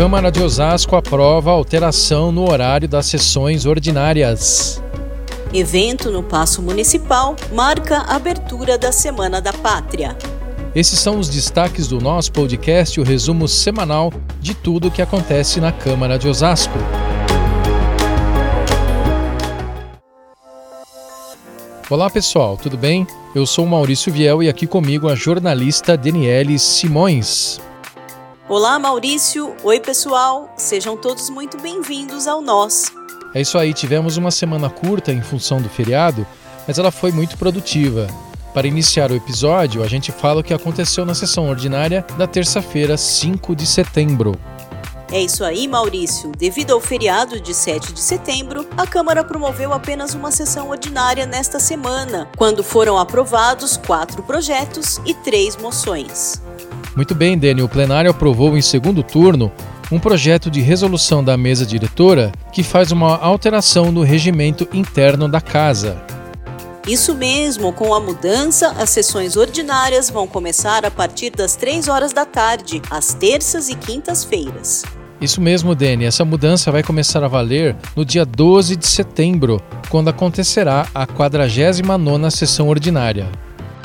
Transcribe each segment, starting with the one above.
Câmara de Osasco aprova alteração no horário das sessões ordinárias. Evento no Paço Municipal marca a abertura da Semana da Pátria. Esses são os destaques do nosso podcast, o resumo semanal de tudo o que acontece na Câmara de Osasco. Olá pessoal, tudo bem? Eu sou Maurício Viel e aqui comigo a jornalista Daniele Simões. Olá Maurício, oi pessoal, sejam todos muito bem-vindos ao Nós. É isso aí, tivemos uma semana curta em função do feriado, mas ela foi muito produtiva. Para iniciar o episódio, a gente fala o que aconteceu na sessão ordinária da terça-feira, 5 de setembro. É isso aí, Maurício. Devido ao feriado de 7 de setembro, a Câmara promoveu apenas uma sessão ordinária nesta semana, quando foram aprovados quatro projetos e três moções. Muito bem, Dani. O plenário aprovou em segundo turno um projeto de resolução da mesa diretora que faz uma alteração no regimento interno da casa. Isso mesmo, com a mudança, as sessões ordinárias vão começar a partir das 3 horas da tarde, às terças e quintas-feiras. Isso mesmo, Dani. Essa mudança vai começar a valer no dia 12 de setembro, quando acontecerá a 49ª sessão ordinária.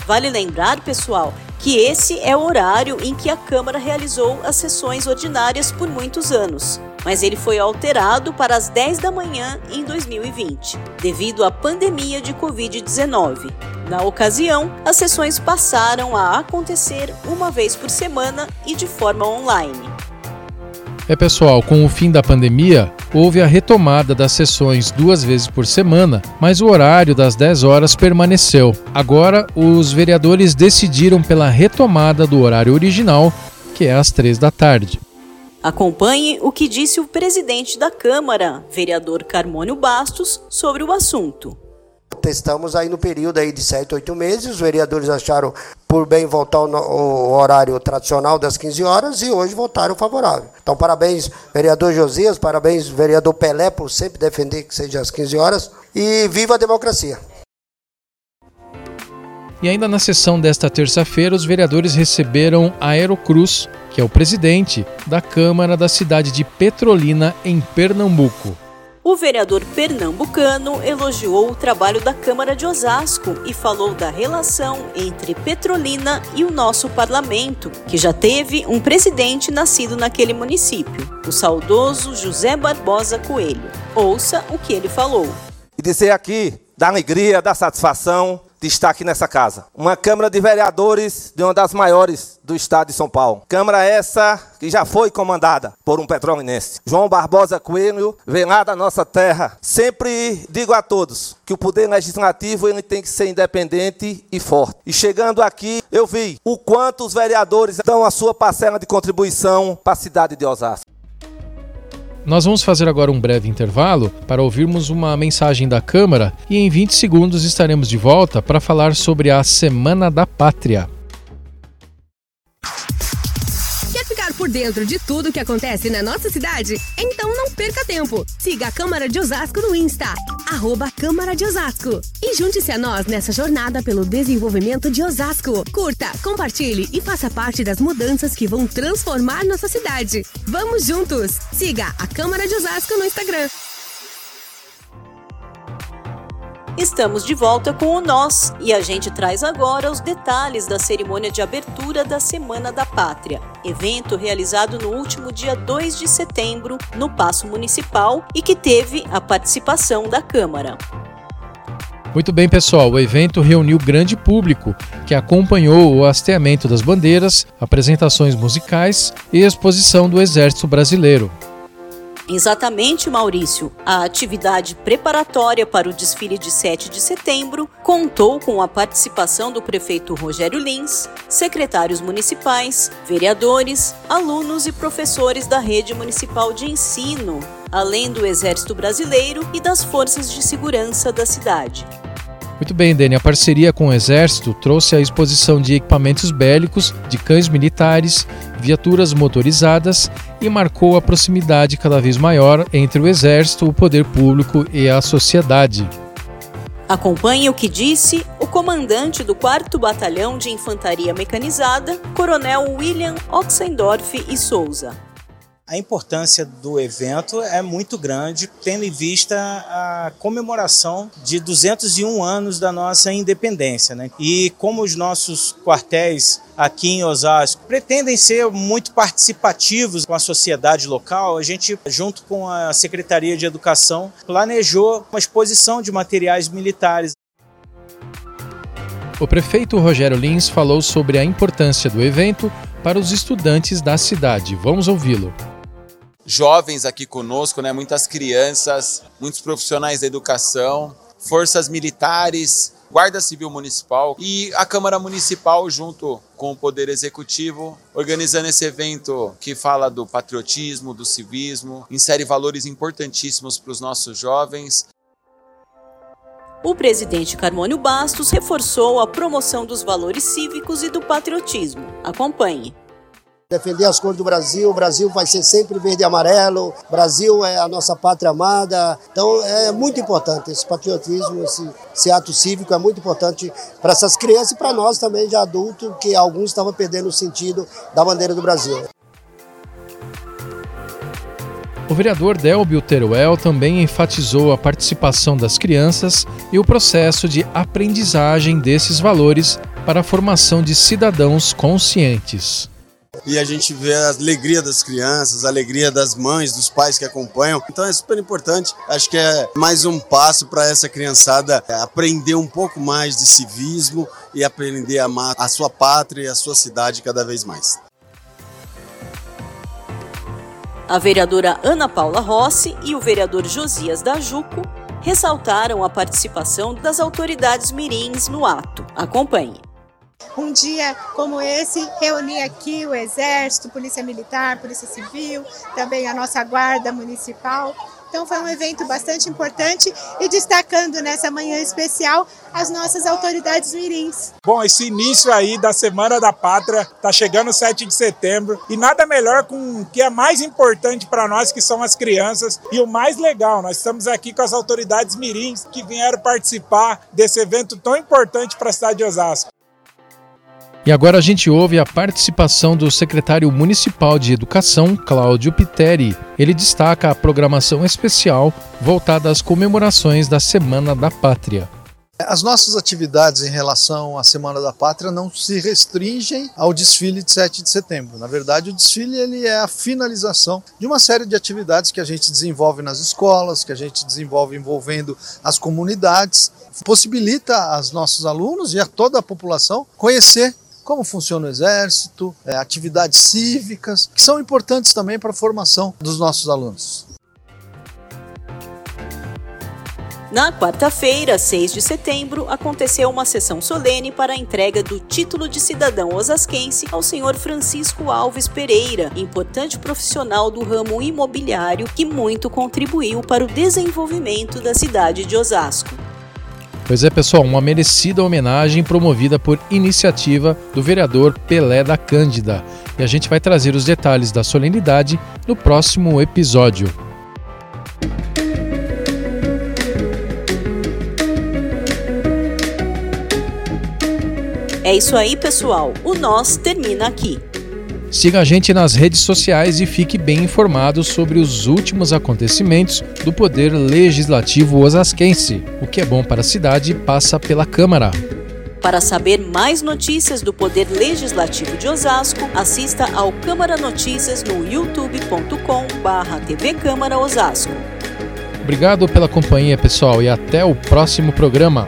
Vale lembrar, pessoal, que esse é o horário em que a Câmara realizou as sessões ordinárias por muitos anos, mas ele foi alterado para as 10 da manhã em 2020, devido à pandemia de Covid-19. Na ocasião, as sessões passaram a acontecer uma vez por semana e de forma online. É pessoal, com o fim da pandemia, houve a retomada das sessões duas vezes por semana, mas o horário das 10 horas permaneceu. Agora, os vereadores decidiram pela retomada do horário original, que é às 3 da tarde. Acompanhe o que disse o presidente da Câmara, vereador Carmônio Bastos, sobre o assunto estamos aí no período aí de sete, oito meses. Os vereadores acharam por bem voltar ao horário tradicional das 15 horas e hoje votaram favorável. Então, parabéns, vereador Josias, parabéns, vereador Pelé, por sempre defender que seja às 15 horas. E viva a democracia! E ainda na sessão desta terça-feira, os vereadores receberam Aerocruz, que é o presidente da Câmara da cidade de Petrolina, em Pernambuco. O vereador pernambucano elogiou o trabalho da Câmara de Osasco e falou da relação entre Petrolina e o nosso parlamento, que já teve um presidente nascido naquele município, o saudoso José Barbosa Coelho. Ouça o que ele falou. E dizer aqui da alegria, da satisfação destaque nessa casa. Uma Câmara de Vereadores de uma das maiores do estado de São Paulo. Câmara essa que já foi comandada por um petrolinense. João Barbosa Coelho vem lá da nossa terra. Sempre digo a todos que o poder legislativo ele tem que ser independente e forte. E chegando aqui, eu vi o quanto os vereadores dão a sua parcela de contribuição para a cidade de Osasco. Nós vamos fazer agora um breve intervalo para ouvirmos uma mensagem da Câmara e em 20 segundos estaremos de volta para falar sobre a Semana da Pátria. Por dentro de tudo que acontece na nossa cidade? Então não perca tempo. Siga a Câmara de Osasco no Insta, arroba Câmara de Osasco. E junte-se a nós nessa jornada pelo desenvolvimento de Osasco. Curta, compartilhe e faça parte das mudanças que vão transformar nossa cidade. Vamos juntos! Siga a Câmara de Osasco no Instagram. Estamos de volta com o Nós e a gente traz agora os detalhes da cerimônia de abertura da Semana da Pátria, evento realizado no último dia 2 de setembro no Paço Municipal e que teve a participação da Câmara. Muito bem, pessoal. O evento reuniu grande público que acompanhou o hasteamento das bandeiras, apresentações musicais e exposição do Exército Brasileiro. Exatamente, Maurício. A atividade preparatória para o desfile de 7 de setembro contou com a participação do prefeito Rogério Lins, secretários municipais, vereadores, alunos e professores da rede municipal de ensino, além do Exército Brasileiro e das forças de segurança da cidade. Muito bem, Dani. A parceria com o Exército trouxe a exposição de equipamentos bélicos, de cães militares, viaturas motorizadas e marcou a proximidade cada vez maior entre o Exército, o poder público e a sociedade. Acompanhe o que disse o comandante do 4 Batalhão de Infantaria Mecanizada, Coronel William Oxendorf e Souza. A importância do evento é muito grande, tendo em vista a comemoração de 201 anos da nossa independência. Né? E como os nossos quartéis aqui em Osasco pretendem ser muito participativos com a sociedade local, a gente, junto com a Secretaria de Educação, planejou uma exposição de materiais militares. O prefeito Rogério Lins falou sobre a importância do evento para os estudantes da cidade. Vamos ouvi-lo jovens aqui conosco, né? muitas crianças, muitos profissionais da educação, forças militares, Guarda Civil Municipal e a Câmara Municipal, junto com o Poder Executivo, organizando esse evento que fala do patriotismo, do civismo, insere valores importantíssimos para os nossos jovens. O presidente Carmônio Bastos reforçou a promoção dos valores cívicos e do patriotismo. Acompanhe defender as cores do Brasil. O Brasil vai ser sempre verde e amarelo. O Brasil é a nossa pátria amada. Então é muito importante esse patriotismo, esse, esse ato cívico é muito importante para essas crianças e para nós também de adulto, que alguns estavam perdendo o sentido da bandeira do Brasil. O vereador Delbio Teruel também enfatizou a participação das crianças e o processo de aprendizagem desses valores para a formação de cidadãos conscientes e a gente vê a alegria das crianças, a alegria das mães, dos pais que acompanham. Então é super importante. Acho que é mais um passo para essa criançada aprender um pouco mais de civismo e aprender a amar a sua pátria e a sua cidade cada vez mais. A vereadora Ana Paula Rossi e o vereador Josias da Juco ressaltaram a participação das autoridades mirins no ato. Acompanhe um dia como esse, reunir aqui o Exército, Polícia Militar, Polícia Civil, também a nossa Guarda Municipal. Então foi um evento bastante importante e destacando nessa manhã especial as nossas autoridades mirins. Bom, esse início aí da Semana da Pátria está chegando 7 de setembro e nada melhor com o que é mais importante para nós que são as crianças e o mais legal, nós estamos aqui com as autoridades mirins que vieram participar desse evento tão importante para a cidade de Osasco. E agora a gente ouve a participação do secretário municipal de Educação, Cláudio Piteri. Ele destaca a programação especial voltada às comemorações da Semana da Pátria. As nossas atividades em relação à Semana da Pátria não se restringem ao desfile de 7 de setembro. Na verdade, o desfile ele é a finalização de uma série de atividades que a gente desenvolve nas escolas, que a gente desenvolve envolvendo as comunidades, possibilita aos nossos alunos e a toda a população conhecer como funciona o exército, é, atividades cívicas, que são importantes também para a formação dos nossos alunos. Na quarta-feira, 6 de setembro, aconteceu uma sessão solene para a entrega do título de cidadão osasquense ao senhor Francisco Alves Pereira, importante profissional do ramo imobiliário que muito contribuiu para o desenvolvimento da cidade de Osasco. Pois é, pessoal, uma merecida homenagem promovida por iniciativa do vereador Pelé da Cândida. E a gente vai trazer os detalhes da solenidade no próximo episódio. É isso aí, pessoal. O Nós termina aqui. Siga a gente nas redes sociais e fique bem informado sobre os últimos acontecimentos do Poder Legislativo Osasquense. O que é bom para a cidade passa pela Câmara. Para saber mais notícias do Poder Legislativo de Osasco, assista ao Câmara Notícias no youtube.com/tv Câmara Osasco. Obrigado pela companhia, pessoal, e até o próximo programa.